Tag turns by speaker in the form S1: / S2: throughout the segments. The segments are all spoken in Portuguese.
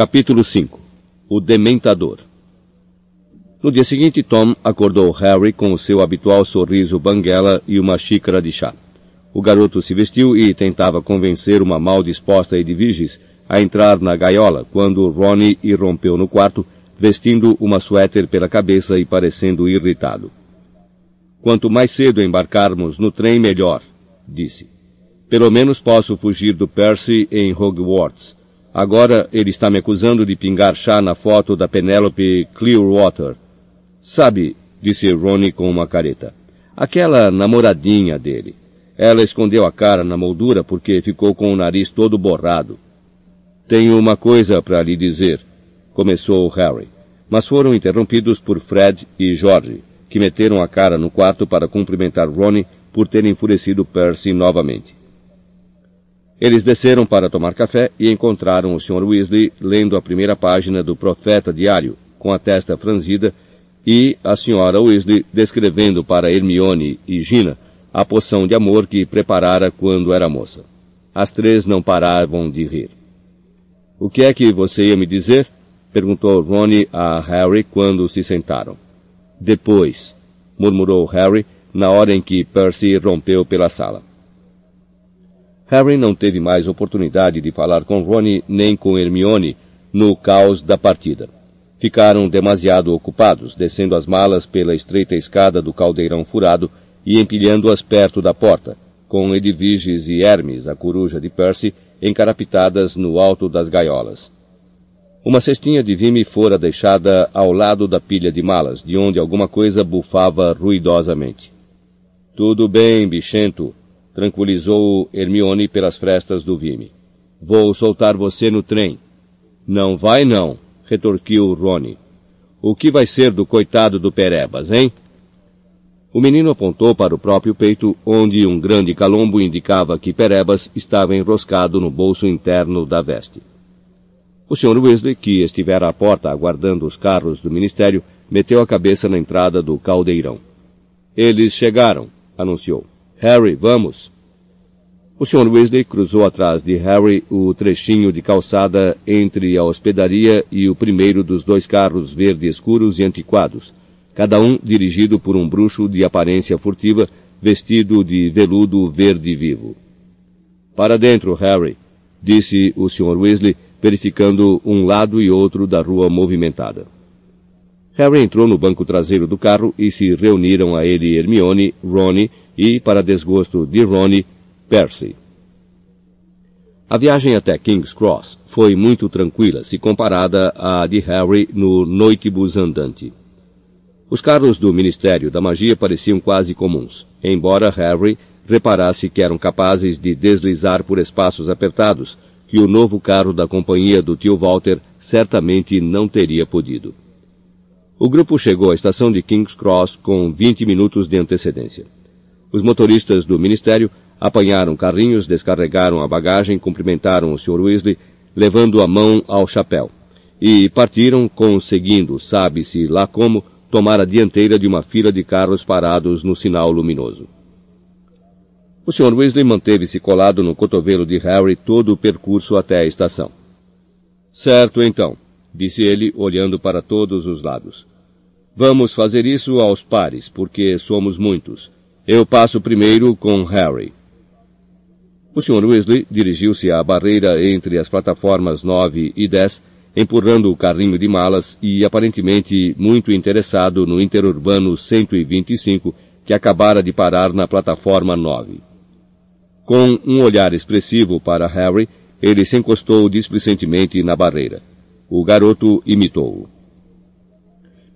S1: Capítulo 5 O Dementador No dia seguinte, Tom acordou Harry com o seu habitual sorriso banguela e uma xícara de chá. O garoto se vestiu e tentava convencer uma mal disposta Edviges a entrar na gaiola quando Ronnie irrompeu no quarto, vestindo uma suéter pela cabeça e parecendo irritado. Quanto mais cedo embarcarmos no trem, melhor, disse. Pelo menos posso fugir do Percy em Hogwarts. Agora ele está me acusando de pingar chá na foto da Penelope Clearwater. Sabe, disse Ronnie com uma careta. Aquela namoradinha dele. Ela escondeu a cara na moldura porque ficou com o nariz todo borrado. Tenho uma coisa para lhe dizer, começou Harry, mas foram interrompidos por Fred e George, que meteram a cara no quarto para cumprimentar Ronnie por ter enfurecido Percy novamente. Eles desceram para tomar café e encontraram o Sr. Weasley lendo a primeira página do Profeta Diário, com a testa franzida, e a Sra. Weasley descrevendo para Hermione e Gina a poção de amor que preparara quando era moça. As três não paravam de rir. O que é que você ia me dizer? perguntou Ronnie a Harry quando se sentaram. Depois, murmurou Harry na hora em que Percy rompeu pela sala. Harry não teve mais oportunidade de falar com Ronnie nem com Hermione no caos da partida. Ficaram demasiado ocupados, descendo as malas pela estreita escada do caldeirão furado e empilhando-as perto da porta, com Edviges e Hermes, a coruja de Percy, encarapitadas no alto das gaiolas. Uma cestinha de vime fora deixada ao lado da pilha de malas, de onde alguma coisa bufava ruidosamente. Tudo bem, bichento, tranquilizou Hermione pelas frestas do vime. Vou soltar você no trem. Não vai não, retorquiu Rony. O que vai ser do coitado do Perebas, hein? O menino apontou para o próprio peito, onde um grande calombo indicava que Perebas estava enroscado no bolso interno da veste. O Sr. Weasley, que estivera à porta aguardando os carros do ministério, meteu a cabeça na entrada do caldeirão. Eles chegaram, anunciou. Harry, vamos. O Sr. Weasley cruzou atrás de Harry o trechinho de calçada entre a hospedaria e o primeiro dos dois carros verde escuros e antiquados, cada um dirigido por um bruxo de aparência furtiva, vestido de veludo verde vivo. Para dentro, Harry, disse o Sr. Weasley, verificando um lado e outro da rua movimentada. Harry entrou no banco traseiro do carro e se reuniram a ele Hermione, Ronnie e, para desgosto de Ronnie, Percy. A viagem até King's Cross foi muito tranquila se comparada à de Harry no noitibus andante. Os carros do Ministério da Magia pareciam quase comuns, embora Harry reparasse que eram capazes de deslizar por espaços apertados, que o novo carro da companhia do tio Walter certamente não teria podido. O grupo chegou à estação de King's Cross com 20 minutos de antecedência. Os motoristas do Ministério apanharam carrinhos, descarregaram a bagagem, cumprimentaram o Sr. Weasley, levando a mão ao chapéu, e partiram conseguindo, sabe-se lá como, tomar a dianteira de uma fila de carros parados no sinal luminoso. O Sr. Weasley manteve-se colado no cotovelo de Harry todo o percurso até a estação. Certo, então, disse ele, olhando para todos os lados. Vamos fazer isso aos pares, porque somos muitos. Eu passo primeiro com Harry. O Sr. Weasley dirigiu-se à barreira entre as plataformas 9 e 10 empurrando o carrinho de malas e aparentemente muito interessado no interurbano 125 que acabara de parar na plataforma 9. Com um olhar expressivo para Harry, ele se encostou displicentemente na barreira. O garoto imitou-o.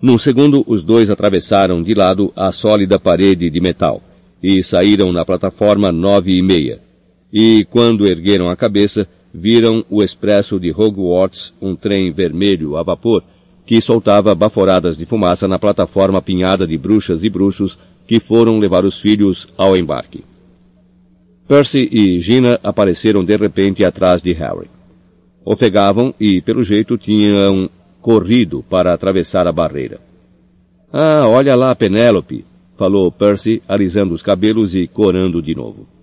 S1: Num segundo, os dois atravessaram de lado a sólida parede de metal e saíram na plataforma nove e meia. E, quando ergueram a cabeça, viram o expresso de Hogwarts, um trem vermelho a vapor, que soltava baforadas de fumaça na plataforma apinhada de bruxas e bruxos que foram levar os filhos ao embarque. Percy e Gina apareceram de repente atrás de Harry. Ofegavam e, pelo jeito, tinham corrido para atravessar a barreira. Ah, olha lá, Penélope, falou Percy, alisando os cabelos e corando de novo.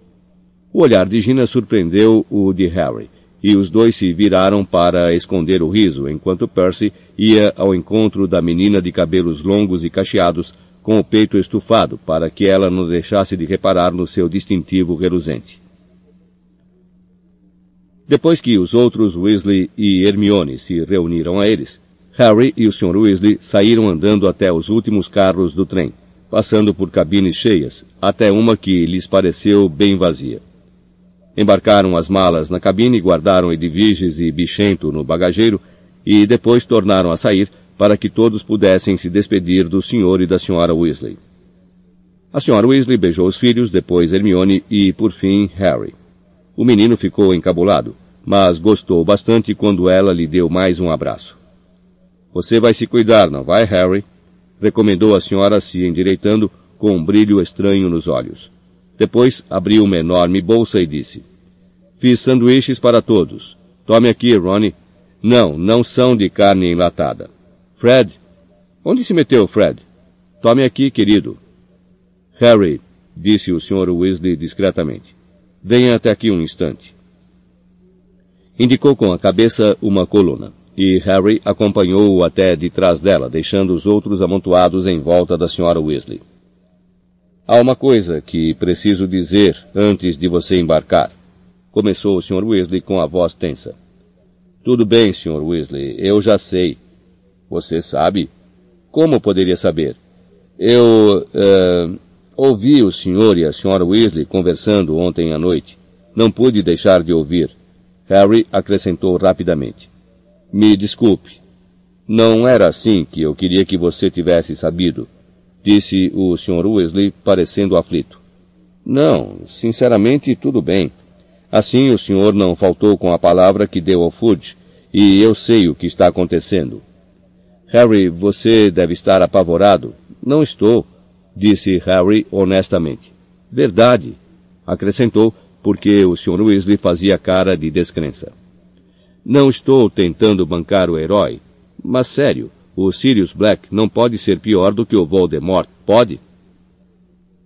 S1: O olhar de Gina surpreendeu o de Harry, e os dois se viraram para esconder o riso, enquanto Percy ia ao encontro da menina de cabelos longos e cacheados, com o peito estufado, para que ela não deixasse de reparar no seu distintivo reluzente. Depois que os outros Weasley e Hermione se reuniram a eles, Harry e o Sr. Weasley saíram andando até os últimos carros do trem, passando por cabines cheias, até uma que lhes pareceu bem vazia. Embarcaram as malas na cabine, guardaram Edviges e Bichento no bagageiro e depois tornaram a sair para que todos pudessem se despedir do Sr. e da Sra. Weasley. A Sra. Weasley beijou os filhos, depois Hermione e, por fim, Harry. O menino ficou encabulado, mas gostou bastante quando ela lhe deu mais um abraço. Você vai se cuidar, não vai, Harry? Recomendou a senhora se endireitando com um brilho estranho nos olhos. Depois abriu uma enorme bolsa e disse: Fiz sanduíches para todos. Tome aqui, Ronnie. Não, não são de carne enlatada. Fred? Onde se meteu, Fred? Tome aqui, querido. Harry, disse o Sr. Weasley discretamente. Venha até aqui um instante. Indicou com a cabeça uma coluna, e Harry acompanhou-o até de trás dela, deixando os outros amontoados em volta da Sra. Weasley. Há uma coisa que preciso dizer antes de você embarcar. Começou o Sr. Weasley com a voz tensa. Tudo bem, Sr. Weasley, eu já sei. Você sabe? Como poderia saber? Eu uh, ouvi o senhor e a senhora Weasley conversando ontem à noite. Não pude deixar de ouvir. Harry acrescentou rapidamente. Me desculpe. Não era assim que eu queria que você tivesse sabido disse o Sr. Weasley, parecendo aflito. Não, sinceramente, tudo bem. Assim o senhor não faltou com a palavra que deu ao Fudge, e eu sei o que está acontecendo. Harry, você deve estar apavorado. Não estou, disse Harry honestamente. Verdade, acrescentou, porque o Sr. Weasley fazia cara de descrença. Não estou tentando bancar o herói, mas sério, o Sirius Black não pode ser pior do que o Voldemort, pode?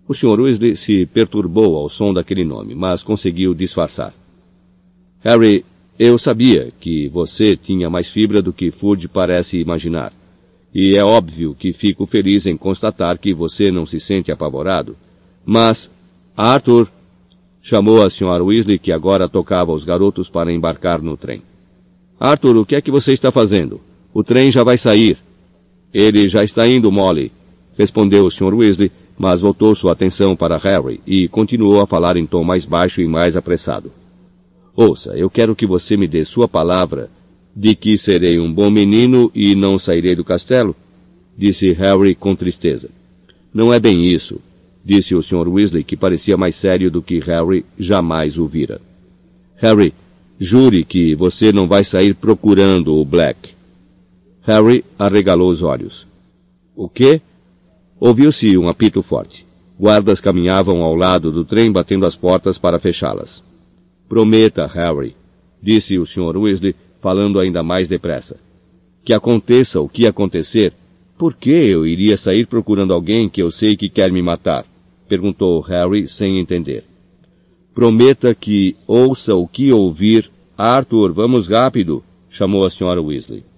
S1: O Sr. Weasley se perturbou ao som daquele nome, mas conseguiu disfarçar. Harry, eu sabia que você tinha mais fibra do que Fudge parece imaginar. E é óbvio que fico feliz em constatar que você não se sente apavorado. Mas, Arthur, chamou a Sra. Weasley, que agora tocava os garotos para embarcar no trem. Arthur, o que é que você está fazendo? O trem já vai sair. Ele já está indo, Molly, respondeu o Sr. Weasley, mas voltou sua atenção para Harry e continuou a falar em tom mais baixo e mais apressado. Ouça, eu quero que você me dê sua palavra de que serei um bom menino e não sairei do castelo, disse Harry com tristeza. Não é bem isso, disse o Sr. Weasley, que parecia mais sério do que Harry jamais o vira. Harry, jure que você não vai sair procurando o Black. Harry arregalou os olhos. O quê? Ouviu-se um apito forte. Guardas caminhavam ao lado do trem batendo as portas para fechá-las. Prometa, Harry, disse o Sr. Weasley, falando ainda mais depressa. Que aconteça o que acontecer, por que eu iria sair procurando alguém que eu sei que quer me matar? perguntou Harry sem entender. Prometa que ouça o que ouvir. Arthur, vamos rápido, chamou a Sra. Weasley.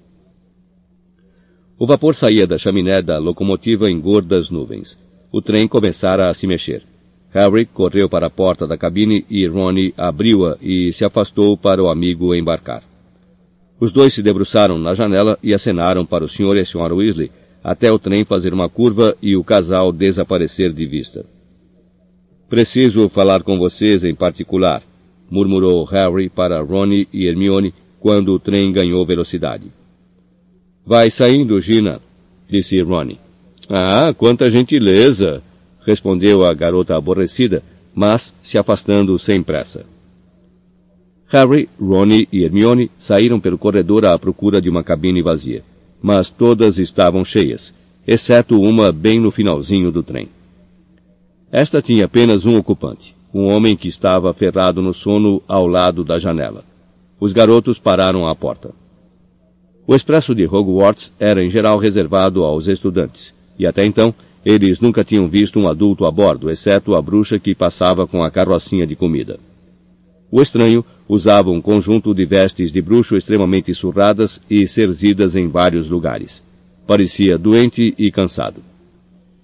S1: O vapor saía da chaminé da locomotiva em gordas nuvens. O trem começara a se mexer. Harry correu para a porta da cabine e Ronnie abriu-a e se afastou para o amigo embarcar. Os dois se debruçaram na janela e acenaram para o Sr. e a Sra. Weasley até o trem fazer uma curva e o casal desaparecer de vista. Preciso falar com vocês em particular, murmurou Harry para Ronnie e Hermione quando o trem ganhou velocidade. Vai saindo, Gina, disse Ronnie. Ah, quanta gentileza, respondeu a garota aborrecida, mas se afastando sem pressa. Harry, Ronnie e Hermione saíram pelo corredor à procura de uma cabine vazia, mas todas estavam cheias, exceto uma bem no finalzinho do trem. Esta tinha apenas um ocupante, um homem que estava ferrado no sono ao lado da janela. Os garotos pararam à porta. O expresso de Hogwarts era em geral reservado aos estudantes, e até então eles nunca tinham visto um adulto a bordo, exceto a bruxa que passava com a carrocinha de comida. O estranho usava um conjunto de vestes de bruxo extremamente surradas e cerzidas em vários lugares. Parecia doente e cansado.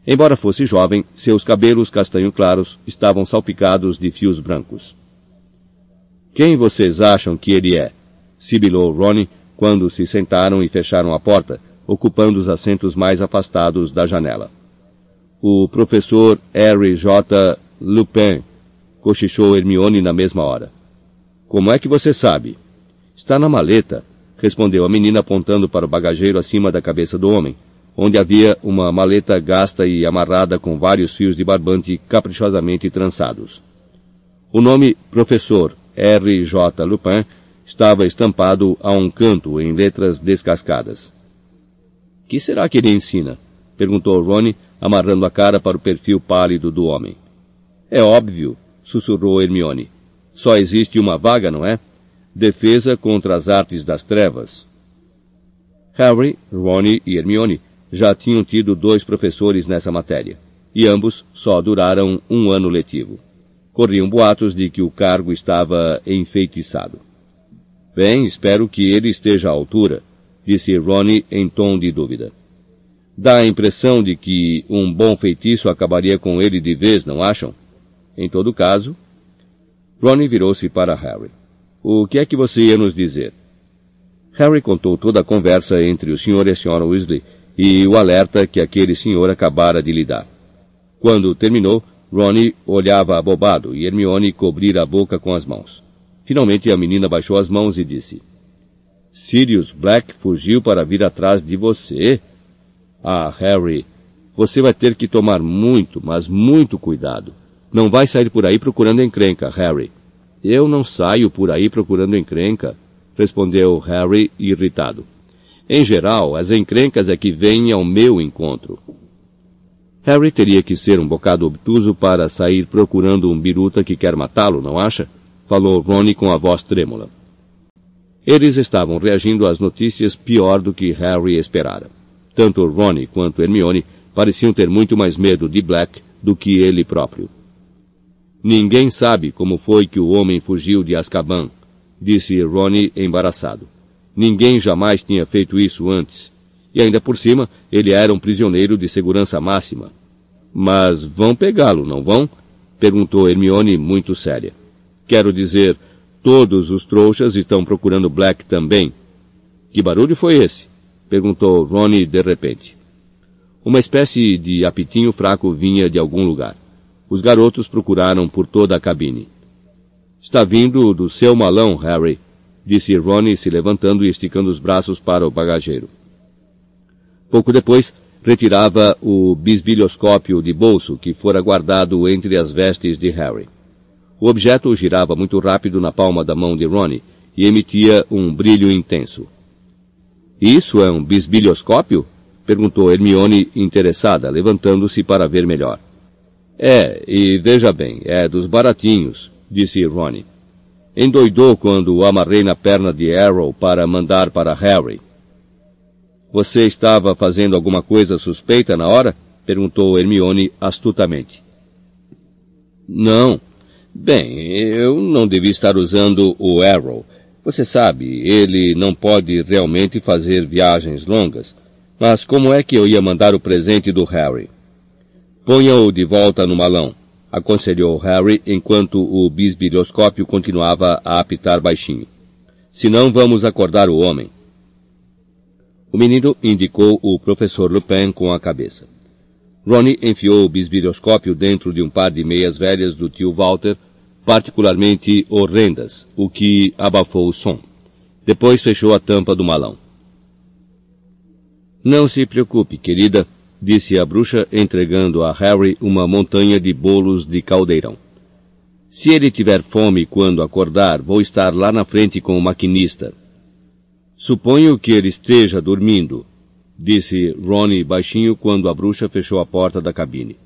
S1: Embora fosse jovem, seus cabelos castanho claros estavam salpicados de fios brancos. Quem vocês acham que ele é? sibilou Ronnie quando se sentaram e fecharam a porta, ocupando os assentos mais afastados da janela. O professor Harry J. Lupin, cochichou Hermione na mesma hora. Como é que você sabe? Está na maleta, respondeu a menina apontando para o bagageiro acima da cabeça do homem, onde havia uma maleta gasta e amarrada com vários fios de barbante caprichosamente trançados. O nome Professor R. J. Lupin estava estampado a um canto em letras descascadas. Que será que ele ensina? perguntou Ronnie, amarrando a cara para o perfil pálido do homem. É óbvio, sussurrou Hermione. Só existe uma vaga, não é? Defesa contra as artes das trevas. Harry, Ronnie e Hermione já tinham tido dois professores nessa matéria, e ambos só duraram um ano letivo. Corriam boatos de que o cargo estava enfeitiçado. Bem, espero que ele esteja à altura, disse Ronnie em tom de dúvida. Dá a impressão de que um bom feitiço acabaria com ele de vez, não acham? Em todo caso, Ronnie virou-se para Harry. O que é que você ia nos dizer? Harry contou toda a conversa entre o Sr. e a Sra. Weasley e o alerta que aquele senhor acabara de lhe dar. Quando terminou, Ronnie olhava abobado e Hermione cobrira a boca com as mãos. Finalmente a menina baixou as mãos e disse, Sirius Black fugiu para vir atrás de você? Ah, Harry, você vai ter que tomar muito, mas muito cuidado. Não vai sair por aí procurando encrenca, Harry. Eu não saio por aí procurando encrenca, respondeu Harry irritado. Em geral, as encrencas é que vêm ao meu encontro. Harry teria que ser um bocado obtuso para sair procurando um biruta que quer matá-lo, não acha? Falou Ronnie com a voz trêmula. Eles estavam reagindo às notícias pior do que Harry esperara. Tanto Ronnie quanto Hermione pareciam ter muito mais medo de Black do que ele próprio. Ninguém sabe como foi que o homem fugiu de Azkaban, disse Ronnie embaraçado. Ninguém jamais tinha feito isso antes. E ainda por cima, ele era um prisioneiro de segurança máxima. Mas vão pegá-lo, não vão? perguntou Hermione muito séria. Quero dizer, todos os trouxas estão procurando Black também. Que barulho foi esse? perguntou Ronnie de repente. Uma espécie de apitinho fraco vinha de algum lugar. Os garotos procuraram por toda a cabine. Está vindo do seu malão, Harry, disse Ronnie se levantando e esticando os braços para o bagageiro. Pouco depois, retirava o bisbilhoscópio de bolso que fora guardado entre as vestes de Harry. O objeto girava muito rápido na palma da mão de Ronnie e emitia um brilho intenso. Isso é um bisbilhoscópio? perguntou Hermione interessada, levantando-se para ver melhor. É, e veja bem, é dos baratinhos, disse Ronnie. Endoidou quando o amarrei na perna de Arrow para mandar para Harry. Você estava fazendo alguma coisa suspeita na hora? perguntou Hermione astutamente. Não. Bem, eu não devia estar usando o Arrow. Você sabe, ele não pode realmente fazer viagens longas. Mas como é que eu ia mandar o presente do Harry? Ponha-o de volta no malão aconselhou Harry enquanto o bisbilhoscópio continuava a apitar baixinho. Senão vamos acordar o homem. O menino indicou o professor Lupin com a cabeça. Ronnie enfiou o bisbilhoscópio dentro de um par de meias velhas do tio Walter, particularmente horrendas, o que abafou o som. Depois fechou a tampa do malão. Não se preocupe, querida, disse a bruxa, entregando a Harry uma montanha de bolos de caldeirão. Se ele tiver fome quando acordar, vou estar lá na frente com o maquinista. Suponho que ele esteja dormindo, disse Ronnie baixinho quando a bruxa fechou a porta da cabine.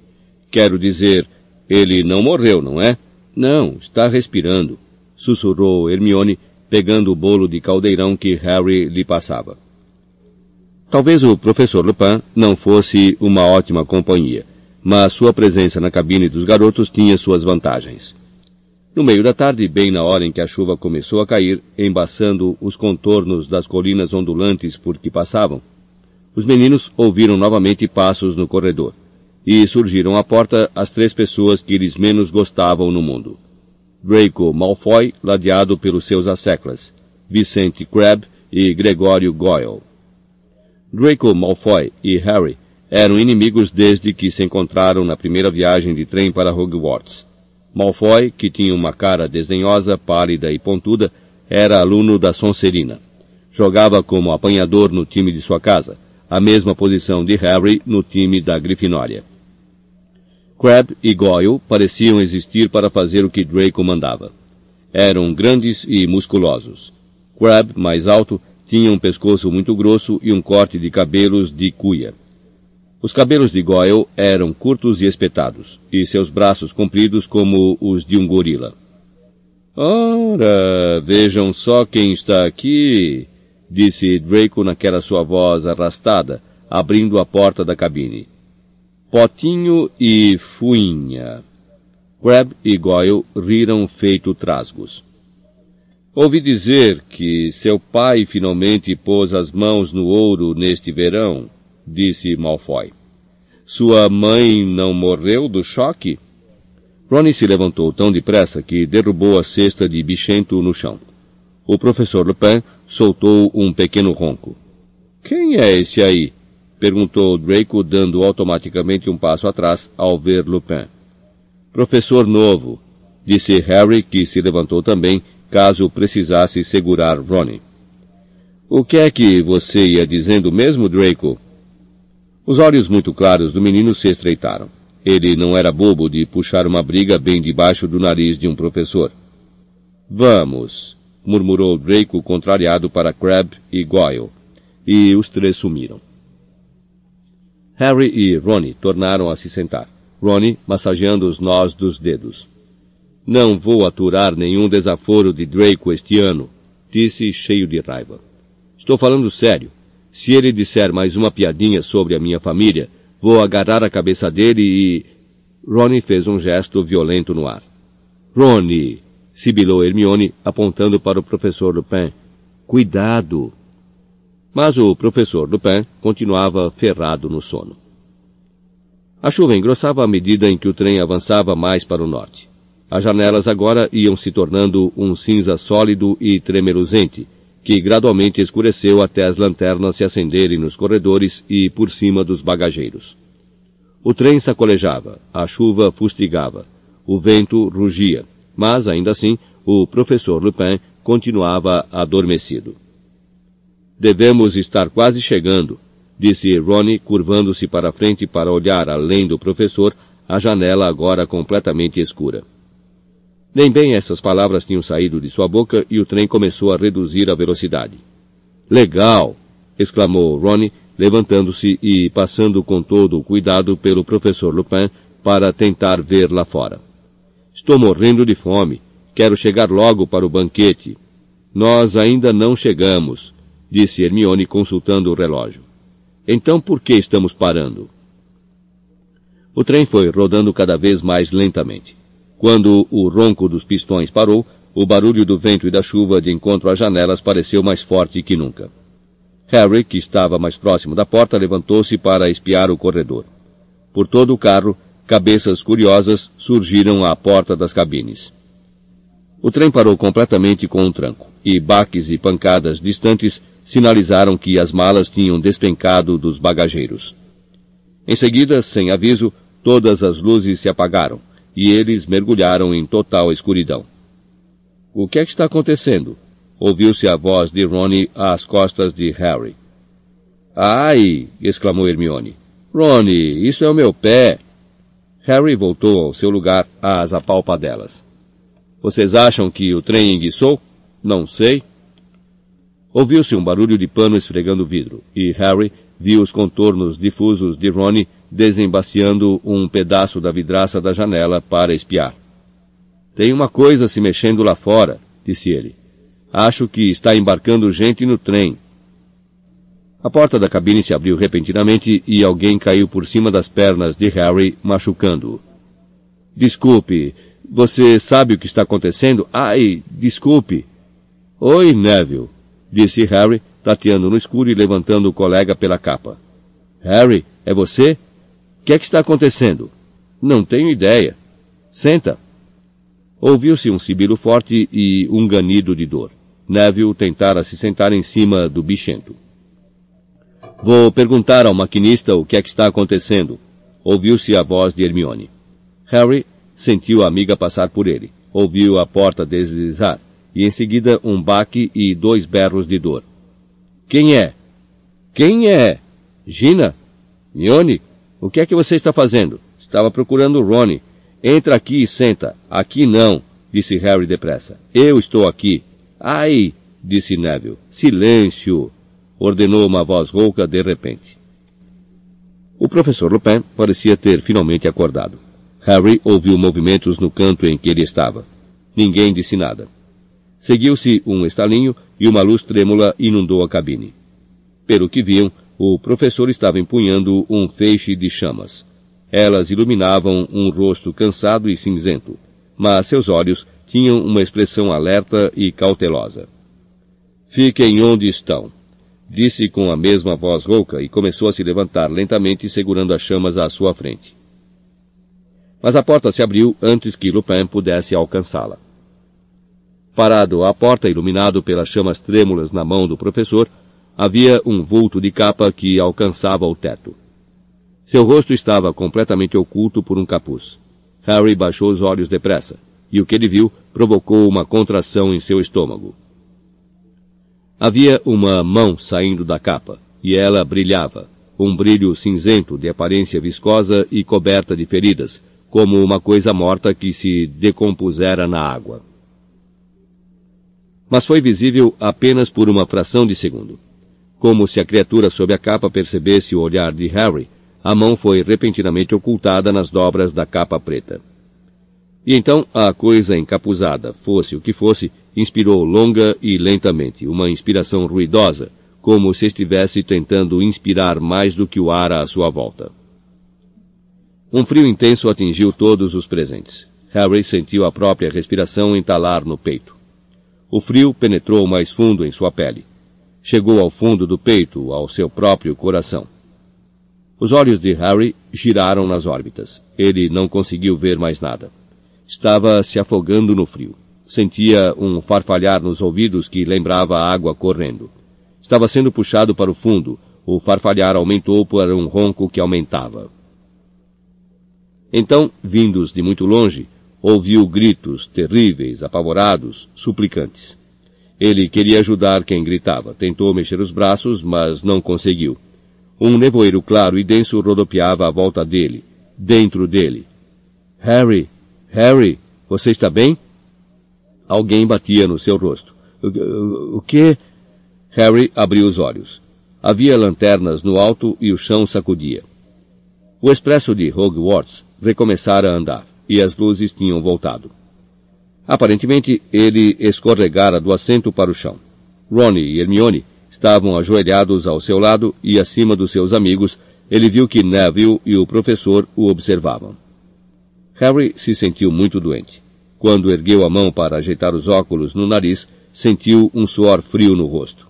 S1: Quero dizer, ele não morreu, não é? Não, está respirando, sussurrou Hermione, pegando o bolo de caldeirão que Harry lhe passava. Talvez o professor Lupin não fosse uma ótima companhia, mas sua presença na cabine dos garotos tinha suas vantagens. No meio da tarde, bem na hora em que a chuva começou a cair, embaçando os contornos das colinas ondulantes por que passavam, os meninos ouviram novamente passos no corredor, e surgiram à porta as três pessoas que eles menos gostavam no mundo. Draco Malfoy, ladeado pelos seus asseclas, Vicente Crabbe e Gregório Goyle. Draco Malfoy e Harry eram inimigos desde que se encontraram na primeira viagem de trem para Hogwarts. Malfoy, que tinha uma cara desdenhosa, pálida e pontuda, era aluno da Sonserina. Jogava como apanhador no time de sua casa, a mesma posição de Harry no time da Grifinória. Crabbe e Goyle pareciam existir para fazer o que Draco mandava. Eram grandes e musculosos. Crabbe, mais alto, tinha um pescoço muito grosso e um corte de cabelos de cuia. Os cabelos de Goyle eram curtos e espetados, e seus braços compridos como os de um gorila. Ora, vejam só quem está aqui, disse Draco naquela sua voz arrastada, abrindo a porta da cabine. Potinho e Fuinha. Crab e Goyle riram feito trasgos. Ouvi dizer que seu pai finalmente pôs as mãos no ouro neste verão, disse Malfoy. Sua mãe não morreu do choque? Ronnie se levantou tão depressa que derrubou a cesta de bichento no chão. O professor Lupin soltou um pequeno ronco. Quem é esse aí? perguntou Draco, dando automaticamente um passo atrás ao ver Lupin. Professor novo, disse Harry, que se levantou também, caso precisasse segurar Ronnie. O que é que você ia dizendo mesmo, Draco? Os olhos muito claros do menino se estreitaram. Ele não era bobo de puxar uma briga bem debaixo do nariz de um professor. Vamos, murmurou Draco contrariado para Crabbe e Goyle. E os três sumiram. Harry e Ronnie tornaram a se sentar. Ronnie massageando os nós dos dedos. Não vou aturar nenhum desaforo de Draco este ano, disse cheio de raiva. Estou falando sério. Se ele disser mais uma piadinha sobre a minha família, vou agarrar a cabeça dele e... Ronnie fez um gesto violento no ar. Ronnie! Sibilou Hermione, apontando para o professor Lupin. Cuidado! Mas o professor Lupin continuava ferrado no sono. A chuva engrossava à medida em que o trem avançava mais para o norte. As janelas agora iam se tornando um cinza sólido e tremeluzente, que gradualmente escureceu até as lanternas se acenderem nos corredores e por cima dos bagageiros. O trem sacolejava, a chuva fustigava, o vento rugia, mas ainda assim o professor Lupin continuava adormecido. Devemos estar quase chegando, disse Ronnie, curvando-se para frente para olhar além do professor, a janela agora completamente escura. Nem bem essas palavras tinham saído de sua boca e o trem começou a reduzir a velocidade. Legal! exclamou Ronnie, levantando-se e passando com todo o cuidado pelo professor Lupin para tentar ver lá fora. Estou morrendo de fome. Quero chegar logo para o banquete. Nós ainda não chegamos, disse Hermione consultando o relógio. Então por que estamos parando? O trem foi rodando cada vez mais lentamente. Quando o ronco dos pistões parou, o barulho do vento e da chuva de encontro às janelas pareceu mais forte que nunca. Harry, que estava mais próximo da porta, levantou-se para espiar o corredor. Por todo o carro, cabeças curiosas surgiram à porta das cabines. O trem parou completamente com um tranco, e baques e pancadas distantes sinalizaram que as malas tinham despencado dos bagageiros. Em seguida, sem aviso, todas as luzes se apagaram, e eles mergulharam em total escuridão. O que é que está acontecendo? Ouviu-se a voz de Ronnie às costas de Harry. Ai! exclamou Hermione. Ronnie, isso é o meu pé! Harry voltou ao seu lugar às apalpadelas. Vocês acham que o trem enguiçou? Não sei. Ouviu-se um barulho de pano esfregando o vidro, e Harry viu os contornos difusos de Ronnie desembaciando um pedaço da vidraça da janela para espiar. Tem uma coisa se mexendo lá fora, disse ele. Acho que está embarcando gente no trem. A porta da cabine se abriu repentinamente e alguém caiu por cima das pernas de Harry, machucando-o. Desculpe, você sabe o que está acontecendo? Ai, desculpe. Oi, Neville, disse Harry, tateando no escuro e levantando o colega pela capa. Harry, é você? O que é que está acontecendo? Não tenho ideia. Senta. Ouviu-se um sibilo forte e um ganido de dor. Neville tentara se sentar em cima do bichento. Vou perguntar ao maquinista o que é que está acontecendo. Ouviu-se a voz de Hermione. Harry sentiu a amiga passar por ele. Ouviu a porta deslizar e em seguida um baque e dois berros de dor. Quem é? Quem é? Gina? Mione? O que é que você está fazendo? Estava procurando Ronnie. Entra aqui e senta. Aqui não, disse Harry depressa. Eu estou aqui. Ai, disse Neville. Silêncio, ordenou uma voz rouca de repente. O professor Lupin parecia ter finalmente acordado. Harry ouviu movimentos no canto em que ele estava. Ninguém disse nada. Seguiu-se um estalinho e uma luz trêmula inundou a cabine. Pelo que viam, o professor estava empunhando um feixe de chamas. Elas iluminavam um rosto cansado e cinzento, mas seus olhos tinham uma expressão alerta e cautelosa. Fiquem onde estão, disse com a mesma voz rouca e começou a se levantar lentamente segurando as chamas à sua frente. Mas a porta se abriu antes que Lupin pudesse alcançá-la. Parado à porta, iluminado pelas chamas trêmulas na mão do professor, havia um vulto de capa que alcançava o teto. Seu rosto estava completamente oculto por um capuz. Harry baixou os olhos depressa, e o que ele viu provocou uma contração em seu estômago. Havia uma mão saindo da capa, e ela brilhava, um brilho cinzento de aparência viscosa e coberta de feridas, como uma coisa morta que se decompusera na água. Mas foi visível apenas por uma fração de segundo. Como se a criatura sob a capa percebesse o olhar de Harry, a mão foi repentinamente ocultada nas dobras da capa preta. E então a coisa encapuzada, fosse o que fosse, inspirou longa e lentamente, uma inspiração ruidosa, como se estivesse tentando inspirar mais do que o ar à sua volta. Um frio intenso atingiu todos os presentes. Harry sentiu a própria respiração entalar no peito. O frio penetrou mais fundo em sua pele. Chegou ao fundo do peito, ao seu próprio coração. Os olhos de Harry giraram nas órbitas. Ele não conseguiu ver mais nada. Estava se afogando no frio. Sentia um farfalhar nos ouvidos que lembrava a água correndo. Estava sendo puxado para o fundo. O farfalhar aumentou para um ronco que aumentava. Então, vindos de muito longe, ouviu gritos terríveis, apavorados, suplicantes. Ele queria ajudar quem gritava. Tentou mexer os braços, mas não conseguiu. Um nevoeiro claro e denso rodopiava à volta dele, dentro dele. Harry, Harry, você está bem? Alguém batia no seu rosto. O, que? Harry abriu os olhos. Havia lanternas no alto e o chão sacudia. O expresso de Hogwarts recomeçara a andar, e as luzes tinham voltado. Aparentemente, ele escorregara do assento para o chão. Ronnie e Hermione Estavam ajoelhados ao seu lado e acima dos seus amigos, ele viu que Neville e o professor o observavam. Harry se sentiu muito doente. Quando ergueu a mão para ajeitar os óculos no nariz, sentiu um suor frio no rosto.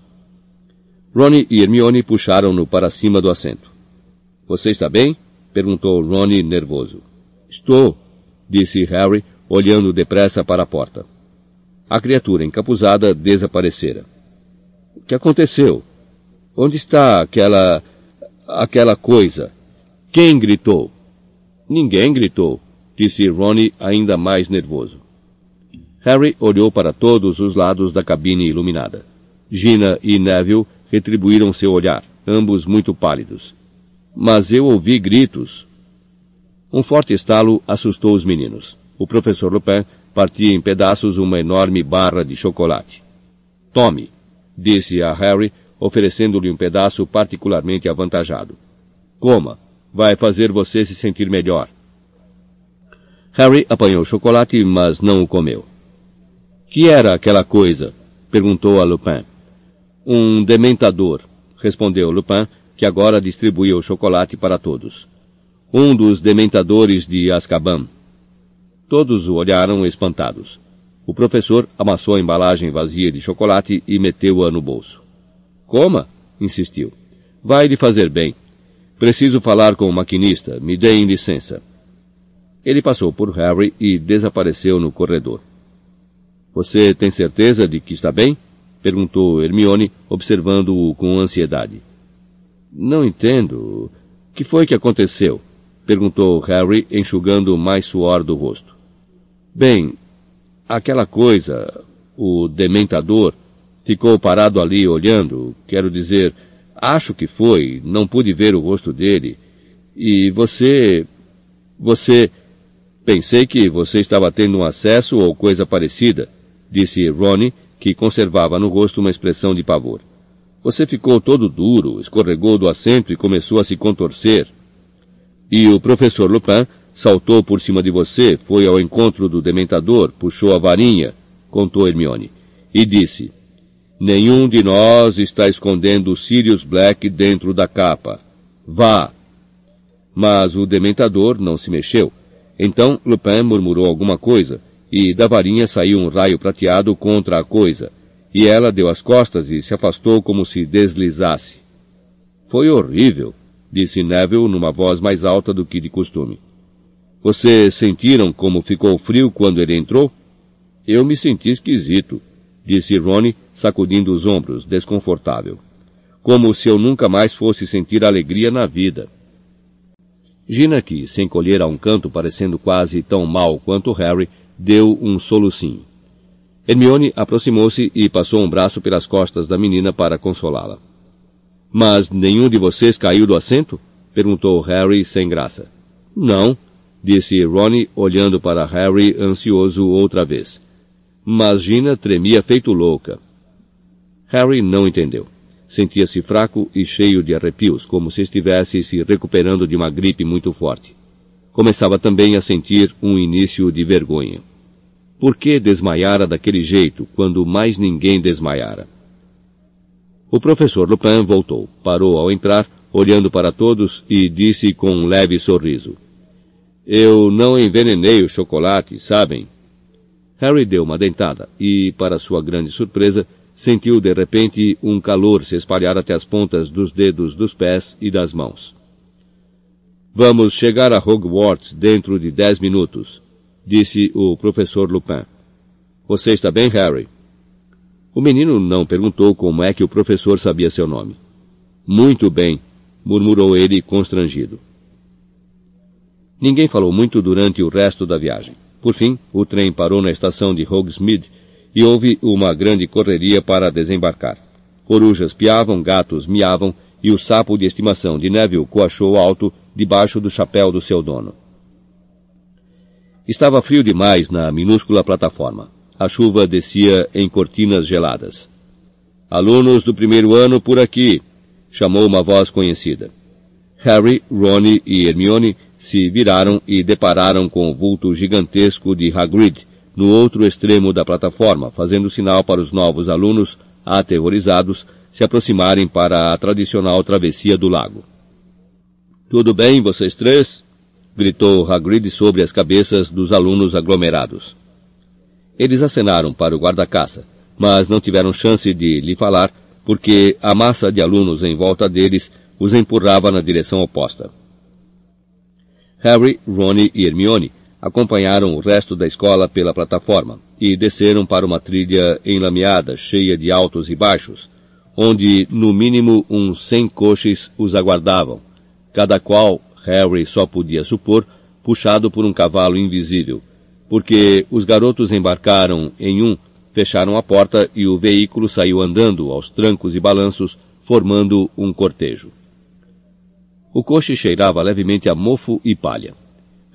S1: Ronnie e Hermione puxaram-no para cima do assento. Você está bem? perguntou Ronnie nervoso. Estou, disse Harry, olhando depressa para a porta. A criatura encapuzada desaparecera. O que aconteceu? Onde está aquela. aquela coisa? Quem gritou? Ninguém gritou, disse Ronnie ainda mais nervoso. Harry olhou para todos os lados da cabine iluminada. Gina e Neville retribuíram seu olhar, ambos muito pálidos. Mas eu ouvi gritos. Um forte estalo assustou os meninos. O professor Lupin partia em pedaços uma enorme barra de chocolate. Tome, disse a Harry, oferecendo-lhe um pedaço particularmente avantajado. Coma, vai fazer você se sentir melhor. Harry apanhou o chocolate, mas não o comeu. Que era aquela coisa? perguntou a Lupin. Um dementador, respondeu Lupin, que agora distribuía o chocolate para todos. Um dos dementadores de Azkaban. Todos o olharam espantados. O professor amassou a embalagem vazia de chocolate e meteu-a no bolso. Coma, insistiu. Vai lhe fazer bem. Preciso falar com o maquinista. Me deem licença. Ele passou por Harry e desapareceu no corredor. Você tem certeza de que está bem? perguntou Hermione, observando-o com ansiedade. Não entendo. Que foi que aconteceu? perguntou Harry, enxugando mais suor do rosto. Bem, aquela coisa, o dementador, ficou parado ali olhando, quero dizer, acho que foi, não pude ver o rosto dele. E você. Você. Pensei que você estava tendo um acesso ou coisa parecida, disse Ronnie, que conservava no rosto uma expressão de pavor. Você ficou todo duro, escorregou do assento e começou a se contorcer. E o professor Lupin saltou por cima de você, foi ao encontro do dementador, puxou a varinha, contou Hermione, e disse, Nenhum de nós está escondendo Sirius Black dentro da capa. Vá! Mas o dementador não se mexeu. Então Lupin murmurou alguma coisa, e da varinha saiu um raio prateado contra a coisa, e ela deu as costas e se afastou como se deslizasse. Foi horrível, disse Neville numa voz mais alta do que de costume. Vocês sentiram como ficou frio quando ele entrou? Eu me senti esquisito, disse Ronnie, sacudindo os ombros, desconfortável. Como se eu nunca mais fosse sentir alegria na vida. Gina, que se encolhera a um canto parecendo quase tão mal quanto Harry, deu um solucinho. Hermione aproximou-se e passou um braço pelas costas da menina para consolá-la. Mas nenhum de vocês caiu do assento? perguntou Harry sem graça. Não, disse Ronnie, olhando para Harry ansioso outra vez. Mas Gina tremia feito louca. Harry não entendeu. Sentia-se fraco e cheio de arrepios, como se estivesse se recuperando de uma gripe muito forte. Começava também a sentir um início de vergonha. Por que desmaiara daquele jeito, quando mais ninguém desmaiara? O professor Lupin voltou, parou ao entrar, olhando para todos e disse com um leve sorriso. Eu não envenenei o chocolate, sabem? Harry deu uma dentada e, para sua grande surpresa, sentiu de repente um calor se espalhar até as pontas dos dedos dos pés e das mãos. Vamos chegar a Hogwarts dentro de dez minutos, disse o professor Lupin. Você está bem, Harry? O menino não perguntou como é que o professor sabia seu nome. Muito bem, murmurou ele constrangido. Ninguém falou muito durante o resto da viagem. Por fim, o trem parou na estação de Hogsmeade e houve uma grande correria para desembarcar. Corujas piavam, gatos miavam e o sapo de estimação de Neville coachou alto debaixo do chapéu do seu dono. Estava frio demais na minúscula plataforma. A chuva descia em cortinas geladas. Alunos do primeiro ano por aqui, chamou uma voz conhecida. Harry, Ron e Hermione se viraram e depararam com o vulto gigantesco de Hagrid no outro extremo da plataforma, fazendo sinal para os novos alunos, aterrorizados, se aproximarem para a tradicional travessia do lago. Tudo bem, vocês três? gritou Hagrid sobre as cabeças dos alunos aglomerados. Eles acenaram para o guarda-caça, mas não tiveram chance de lhe falar, porque a massa de alunos em volta deles os empurrava na direção oposta. Harry, Ron e Hermione acompanharam o resto da escola pela plataforma e desceram para uma trilha enlameada, cheia de altos e baixos, onde no mínimo uns cem coches os aguardavam, cada qual, Harry só podia supor, puxado por um cavalo invisível, porque os garotos embarcaram em um, fecharam a porta e o veículo saiu andando aos trancos e balanços, formando um cortejo. O coche cheirava levemente a mofo e palha.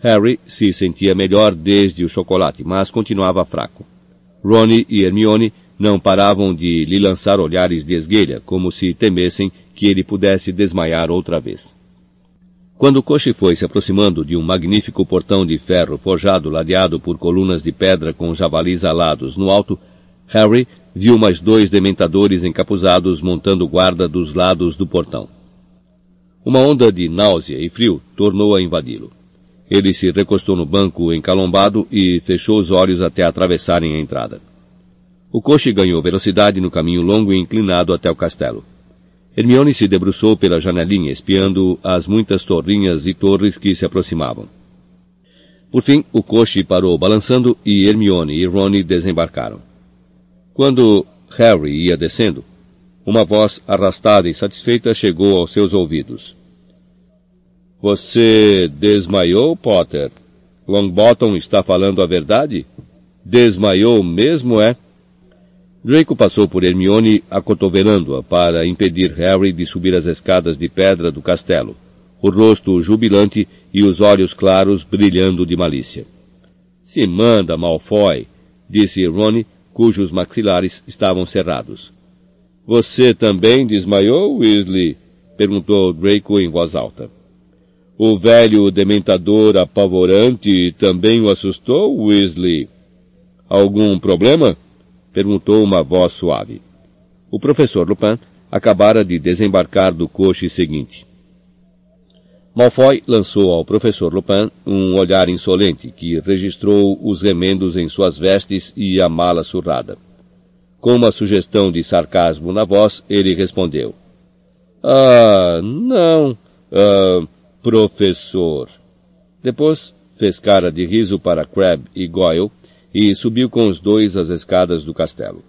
S1: Harry se sentia melhor desde o chocolate, mas continuava fraco. Ronnie e Hermione não paravam de lhe lançar olhares de esguelha, como se temessem que ele pudesse desmaiar outra vez. Quando coche foi se aproximando de um magnífico portão de ferro forjado ladeado por colunas de pedra com javalis alados no alto, Harry viu mais dois dementadores encapuzados montando guarda dos lados do portão. Uma onda de náusea e frio tornou a invadi-lo. Ele se recostou no banco encalombado e fechou os olhos até atravessarem a entrada. O coche ganhou velocidade no caminho longo e inclinado até o castelo. Hermione se debruçou pela janelinha, espiando as muitas torrinhas e torres que se aproximavam. Por fim, o coche parou balançando e Hermione e Rony desembarcaram. Quando Harry ia descendo, uma voz arrastada e satisfeita chegou aos seus ouvidos. Você desmaiou, Potter? Longbottom está falando a verdade? Desmaiou mesmo, é? Draco passou por Hermione acotovelando-a para impedir Harry de subir as escadas de pedra do castelo, o rosto jubilante e os olhos claros brilhando de malícia. Se manda, Malfoy, disse Rony, cujos maxilares estavam cerrados. Você também desmaiou, Weasley? perguntou Draco em voz alta. O velho dementador apavorante também o assustou, Weasley? Algum problema? perguntou uma voz suave. O professor Lupin acabara de desembarcar do coche seguinte. Malfoy lançou ao professor Lupin um olhar insolente que registrou os remendos em suas vestes e a mala surrada. Com uma sugestão de sarcasmo na voz, ele respondeu. Ah, não, ah, professor. Depois fez cara de riso para Crab e Goyle e subiu com os dois as escadas do castelo.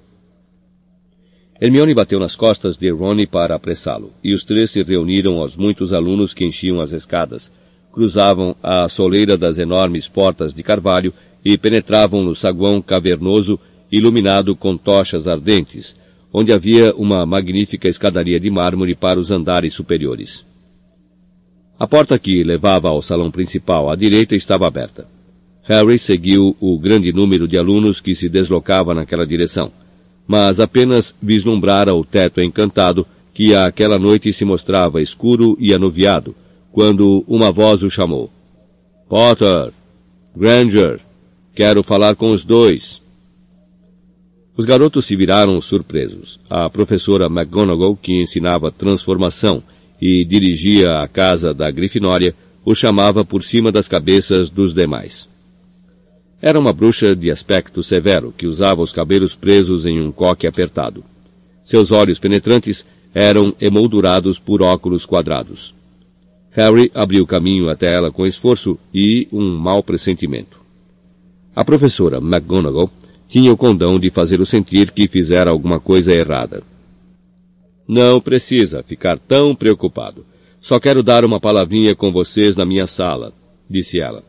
S1: Hermione bateu nas costas de Ronnie para apressá-lo, e os três se reuniram aos muitos alunos que enchiam as escadas, cruzavam a soleira das enormes portas de carvalho e penetravam no saguão cavernoso iluminado com tochas ardentes, onde havia uma magnífica escadaria de mármore para os andares superiores. A porta que levava ao salão principal à direita estava aberta. Harry seguiu o grande número de alunos que se deslocava naquela direção mas apenas vislumbrara o teto encantado que aquela noite se mostrava escuro e anuviado, quando uma voz o chamou. Potter! Granger! Quero falar com os dois. Os garotos se viraram surpresos. A professora McGonagall, que ensinava transformação e dirigia a casa da Grifinória, o chamava por cima das cabeças dos demais. Era uma bruxa de aspecto severo, que usava os cabelos presos em um coque apertado. Seus olhos penetrantes eram emoldurados por óculos quadrados. Harry abriu caminho até ela com esforço e um mau pressentimento. A professora McGonagall tinha o condão de fazê-lo sentir que fizera alguma coisa errada. Não precisa ficar tão preocupado. Só quero dar uma palavrinha com vocês na minha sala, disse ela.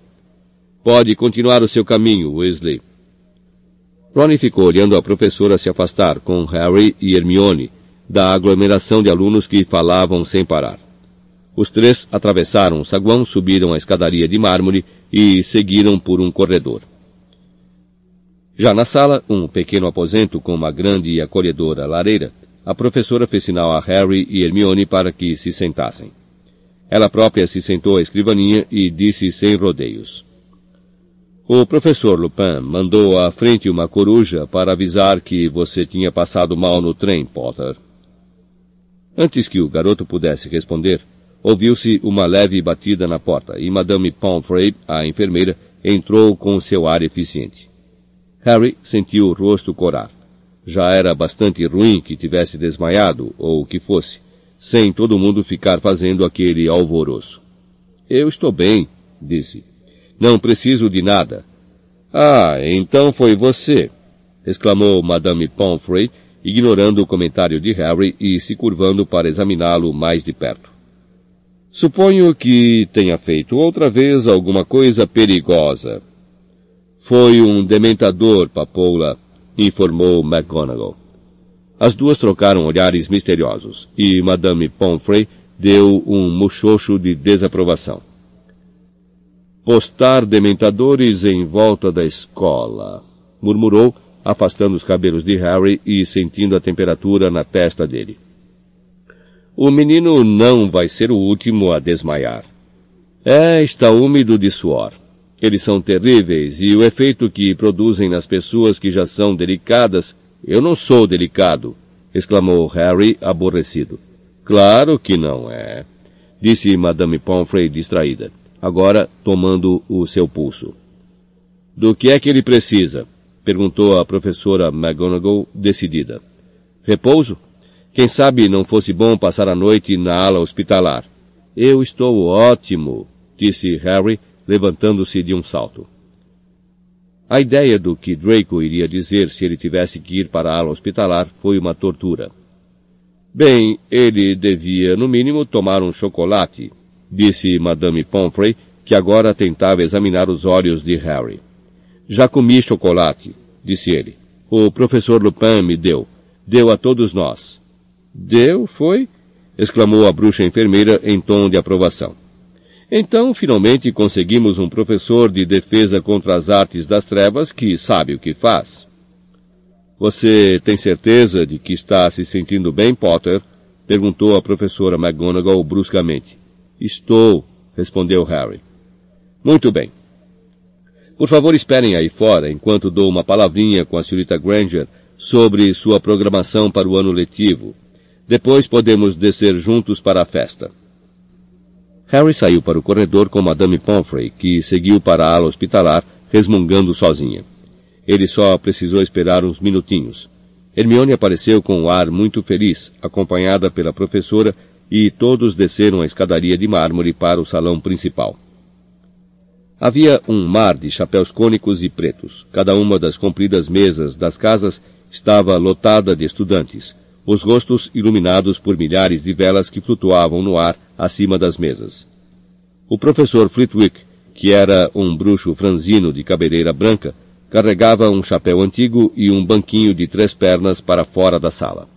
S1: Pode continuar o seu caminho, Weasley. Ronnie ficou olhando a professora se afastar com Harry e Hermione da aglomeração de alunos que falavam sem parar. Os três atravessaram o saguão, subiram a escadaria de mármore e seguiram por um corredor. Já na sala, um pequeno aposento com uma grande e acolhedora lareira, a professora fez sinal a Harry e Hermione para que se sentassem. Ela própria se sentou à escrivaninha e disse sem rodeios. O professor Lupin mandou à frente uma coruja para avisar que você tinha passado mal no trem, Potter. Antes que o garoto pudesse responder, ouviu-se uma leve batida na porta e Madame Pomfrey, a enfermeira, entrou com seu ar eficiente. Harry sentiu o rosto corar. Já era bastante ruim que tivesse desmaiado, ou o que fosse, sem todo mundo ficar fazendo aquele alvoroço. Eu estou bem, disse. Não preciso de nada. Ah, então foi você, exclamou Madame Pomfrey, ignorando o comentário de Harry e se curvando para examiná-lo mais de perto. Suponho que tenha feito outra vez alguma coisa perigosa. Foi um dementador, papoula, informou McGonagall. As duas trocaram olhares misteriosos e Madame Pomfrey deu um muxoxo de desaprovação postar dementadores em volta da escola, murmurou, afastando os cabelos de Harry e sentindo a temperatura na testa dele. O menino não vai ser o último a desmaiar. É, está úmido de suor. Eles são terríveis e o efeito que produzem nas pessoas que já são delicadas. Eu não sou delicado, exclamou Harry aborrecido. Claro que não é, disse Madame Pomfrey distraída. agora tomando o seu pulso. Do que é que ele precisa? perguntou a professora McGonagall, decidida. Repouso? Quem sabe não fosse bom passar a noite na ala hospitalar. Eu estou ótimo, disse Harry, levantando-se de um salto. A ideia do que Draco iria dizer se ele tivesse que ir para a ala hospitalar foi uma tortura. Bem, ele devia, no mínimo, tomar um chocolate, disse Madame Pomfrey, que agora tentava examinar os olhos de Harry. Já comi chocolate, disse ele. O professor Lupin me deu. Deu a todos nós. Deu, foi? exclamou a bruxa enfermeira em tom de aprovação. Então, finalmente, conseguimos um professor de defesa contra as artes das trevas que sabe o que faz. Você tem certeza de que está se sentindo bem, Potter? perguntou a professora McGonagall bruscamente. Estou, respondeu Harry. Muito bem. Por favor, esperem aí fora enquanto dou uma palavrinha com a senhorita Granger sobre sua programação para o ano letivo. Depois podemos descer juntos para a festa. Harry saiu para o corredor com Madame Pomfrey, que seguiu para a ala hospitalar, resmungando sozinha. Ele só precisou esperar uns minutinhos. Hermione apareceu com um ar muito feliz, acompanhada pela professora, e todos desceram a escadaria de mármore para o salão principal. Havia um mar de chapéus cônicos e pretos. Cada uma das compridas mesas das casas estava lotada de estudantes, os rostos iluminados por milhares de velas que flutuavam no ar acima das mesas. O professor Flitwick, que era um bruxo franzino de cabeleira branca, carregava um chapéu antigo e um banquinho de três pernas para fora da sala.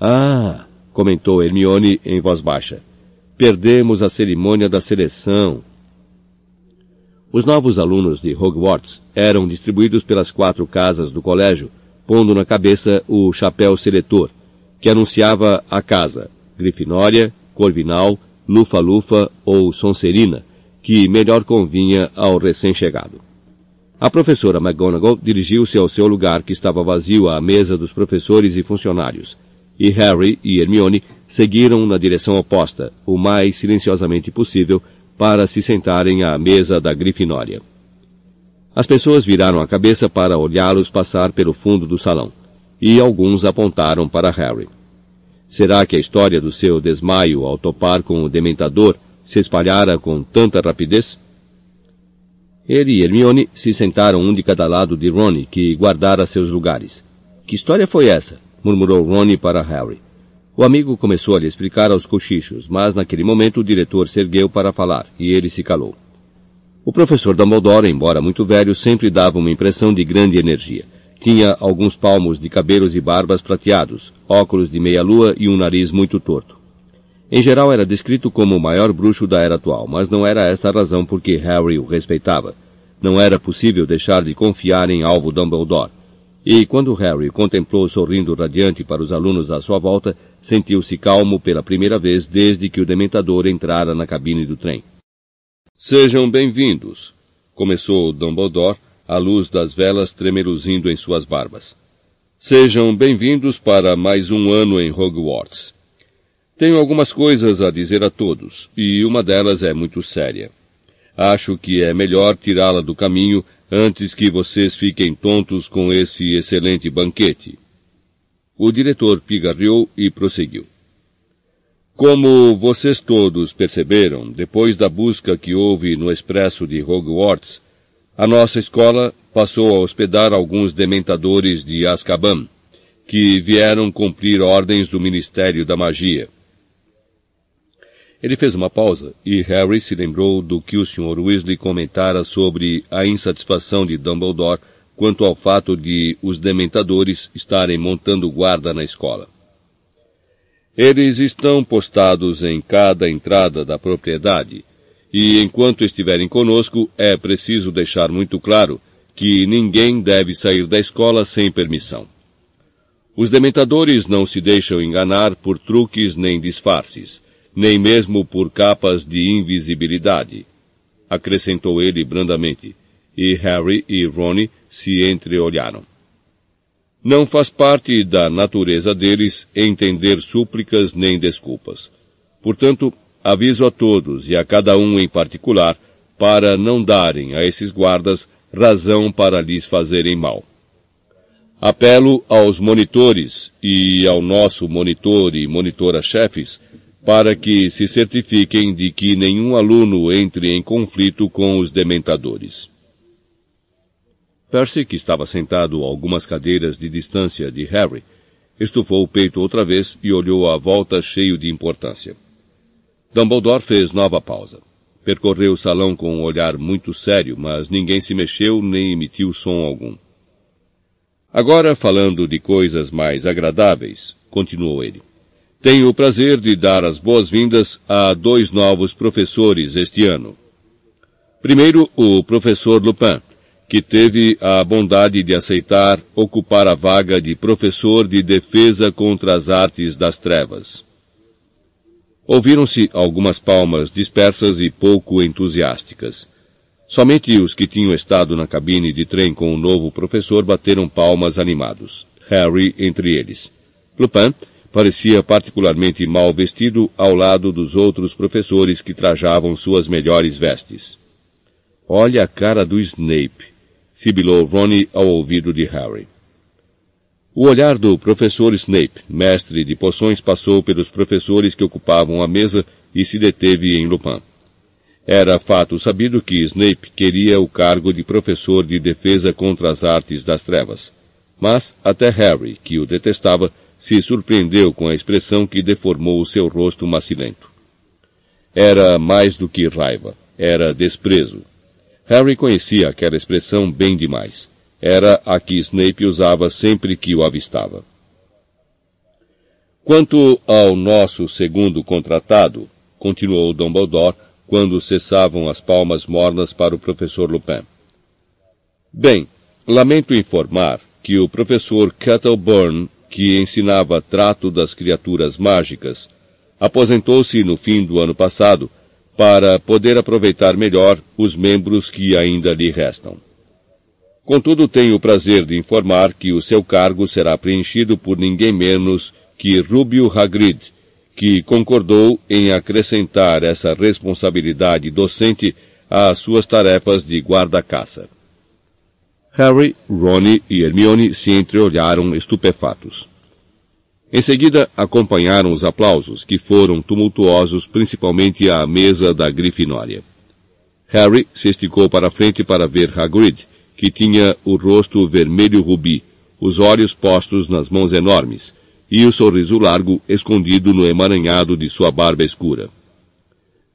S1: Ah, comentou Hermione em voz baixa. Perdemos a cerimônia da seleção. Os novos alunos de Hogwarts eram distribuídos pelas quatro casas do colégio, pondo na cabeça o chapéu seletor, que anunciava a casa, Grifinória, Corvinal, Lufa-Lufa ou Sonserina, que melhor convinha ao recém-chegado. A professora McGonagall dirigiu-se ao seu lugar que estava vazio à mesa dos professores e funcionários, e Harry e Hermione seguiram na direção oposta, o mais silenciosamente possível, para se sentarem à mesa da Grifinória. As pessoas viraram a cabeça para olhá-los passar pelo fundo do salão, e alguns apontaram para Harry. Será que a história do seu desmaio ao topar com o dementador se espalhara com tanta rapidez? Ele e Hermione se sentaram um de cada lado de Ronnie, que guardara seus lugares. Que história foi essa? murmurou Ronnie para Harry. O amigo começou a lhe explicar aos cochichos, mas naquele momento o diretor se ergueu para falar, e ele se calou. O professor Dumbledore, embora muito velho, sempre dava uma impressão de grande energia. Tinha alguns palmos de cabelos e barbas prateados, óculos de meia-lua e um nariz muito torto. Em geral era descrito como o maior bruxo da era atual, mas não era esta a razão por que Harry o respeitava. Não era possível deixar de confiar em Alvo Dumbledore. E quando Harry contemplou sorrindo radiante para os alunos à sua volta, sentiu-se calmo pela primeira vez desde que o Dementador entrara na cabine do trem. Sejam bem-vindos, começou Dumbledore, a luz das velas tremeluzindo em suas barbas. Sejam bem-vindos para mais um ano em Hogwarts. Tenho algumas coisas a dizer a todos, e uma delas é muito séria. Acho que é melhor tirá-la do caminho antes que vocês fiquem tontos com esse excelente banquete. O diretor pigarreou e prosseguiu. Como vocês todos perceberam, depois da busca que houve no expresso de Hogwarts, a nossa escola passou a hospedar alguns dementadores de Azkaban, que vieram cumprir ordens do Ministério da Magia. Ele fez uma pausa e Harry se lembrou do que o Sr. Weasley comentara sobre a insatisfação de Dumbledore quanto ao fato de os dementadores estarem montando guarda na escola. Eles estão postados em cada entrada da propriedade, e enquanto estiverem conosco é preciso deixar muito claro que ninguém deve sair da escola sem permissão. Os dementadores não se deixam enganar por truques nem disfarces nem mesmo por capas de invisibilidade, acrescentou ele brandamente, e Harry e Ron se entreolharam. Não faz parte da natureza deles entender súplicas nem desculpas. Portanto, aviso a todos e a cada um em particular, para não darem a esses guardas razão para lhes fazerem mal. Apelo aos monitores e ao nosso monitor e monitora-chefes para que se certifiquem de que nenhum aluno entre em conflito com os dementadores. Percy, que estava sentado a algumas cadeiras de distância de Harry, estufou o peito outra vez e olhou à volta cheio de importância. Dumbledore fez nova pausa. Percorreu o salão com um olhar muito sério, mas ninguém se mexeu nem emitiu som algum. Agora, falando de coisas mais agradáveis, continuou ele. Tenho o prazer de dar as boas-vindas a dois novos professores este ano. Primeiro, o professor Lupin, que teve a bondade de aceitar ocupar a vaga de professor de defesa contra as artes das trevas. Ouviram-se algumas palmas dispersas e pouco entusiásticas. Somente os que tinham estado na cabine de trem com o novo professor bateram palmas animados, Harry entre eles. Lupin parecia particularmente mal vestido ao lado dos outros professores que trajavam suas melhores vestes. Olha a cara do Snape, sibilou Ronnie ao ouvido de Harry. O olhar do professor Snape, mestre de poções, passou pelos professores que ocupavam a mesa e se deteve em Lupin. Era fato sabido que Snape queria o cargo de professor de defesa contra as artes das trevas. Mas até Harry, que o detestava, se surpreendeu com a expressão que deformou o seu rosto macilento. Era mais do que raiva, era desprezo. Harry conhecia aquela expressão bem demais. Era a que Snape usava sempre que o avistava. Quanto ao nosso segundo contratado, continuou Dumbledore, quando cessavam as palmas mornas para o professor Lupin. Bem, lamento informar que o professor Kettleburn, que ensinava trato das criaturas mágicas, aposentou-se no fim do ano passado para poder aproveitar melhor os membros que ainda lhe restam. Contudo, tenho o prazer de informar que o seu cargo será preenchido por ninguém menos que Rubio Hagrid, que concordou em acrescentar essa responsabilidade docente às suas tarefas de guarda-caça. Harry, Ron e Hermione se entreolharam estupefatos. Em seguida, acompanharam os aplausos, que foram tumultuosos principalmente à mesa da Grifinória. Harry se esticou para frente para ver Hagrid, que tinha o rosto vermelho rubi, os olhos postos nas mãos enormes, e o sorriso largo escondido no emaranhado de sua barba escura.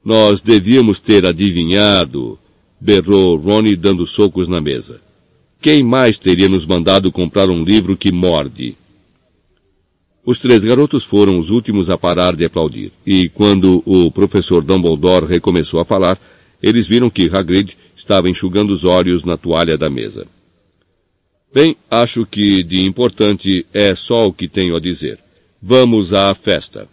S1: Nós devíamos ter adivinhado, berrou Ronnie dando socos na mesa. Quem mais teria nos mandado comprar um livro que morde? Os três garotos foram os últimos a parar de aplaudir, e quando o professor Dumbledore recomeçou a falar, eles viram que Hagrid estava enxugando os olhos na toalha da mesa. Bem, acho que de importante é só o que tenho a dizer. Vamos à festa.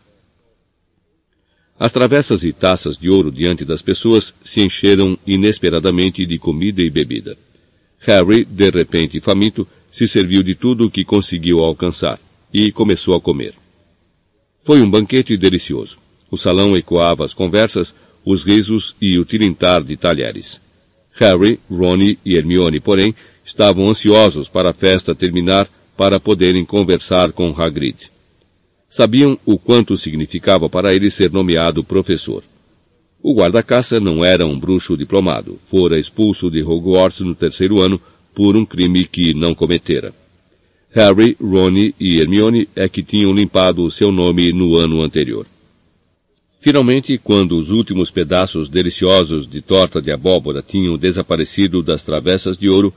S1: As travessas e taças de ouro diante das pessoas se encheram inesperadamente de comida e bebida. Harry, de repente faminto, se serviu de tudo o que conseguiu alcançar e começou a comer. Foi um banquete delicioso. O salão ecoava as conversas, os risos e o tilintar de talheres. Harry, Ron e Hermione, porém, estavam ansiosos para a festa terminar para poderem conversar com Hagrid. Sabiam o quanto significava para ele ser nomeado professor. O guarda-caça não era um bruxo diplomado, fora expulso de Hogwarts no terceiro ano por um crime que não cometera. Harry, Ron e Hermione é que tinham limpado o seu nome no ano anterior. Finalmente, quando os últimos pedaços deliciosos de torta de abóbora tinham desaparecido das travessas de ouro,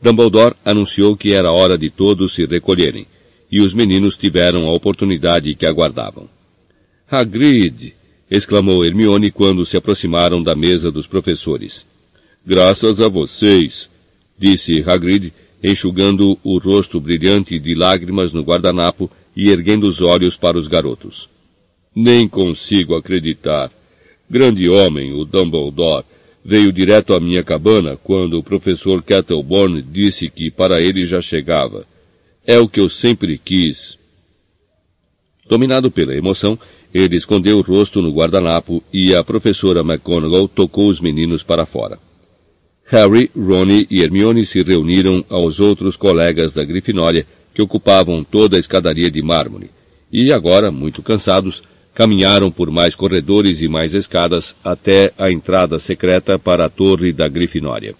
S1: Dumbledore anunciou que era hora de todos se recolherem, e os meninos tiveram a oportunidade que aguardavam. Hagrid! exclamou Hermione quando se aproximaram da mesa dos professores. Graças a vocês, disse Hagrid, enxugando o rosto brilhante de lágrimas no guardanapo e erguendo os olhos para os garotos. Nem consigo acreditar. Grande homem, o Dumbledore, veio direto à minha cabana quando o professor Kettleborn disse que para ele já chegava. É o que eu sempre quis. Dominado pela emoção, Ele escondeu o rosto no guardanapo e a professora McGonagall tocou os meninos para fora. Harry, Ron e Hermione se reuniram aos outros colegas da Grifinória que ocupavam toda a escadaria de mármore, e agora, muito cansados, caminharam por mais corredores e mais escadas até a entrada secreta para a torre da Grifinória.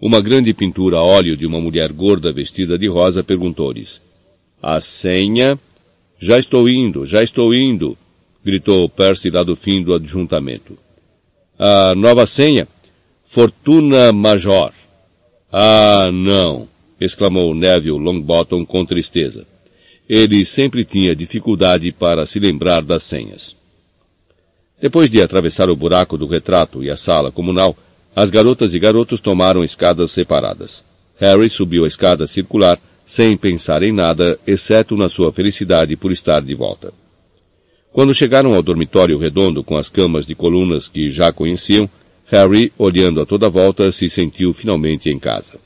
S1: Uma grande pintura a óleo de uma mulher gorda vestida de rosa perguntou-lhes: A senha? Já estou indo, já estou indo, gritou Percy lá do fim do adjuntamento. A nova senha? Fortuna Major. Ah, não, exclamou Neville Longbottom com tristeza. Ele sempre tinha dificuldade para se lembrar das senhas. Depois de atravessar o buraco do retrato e a sala comunal, as garotas e garotos tomaram escadas separadas. Harry subiu a escada circular sem pensar em nada, exceto na sua felicidade por estar de volta. Quando chegaram ao dormitório redondo com as camas de colunas que já conheciam, Harry, olhando a toda volta, se sentiu finalmente em casa.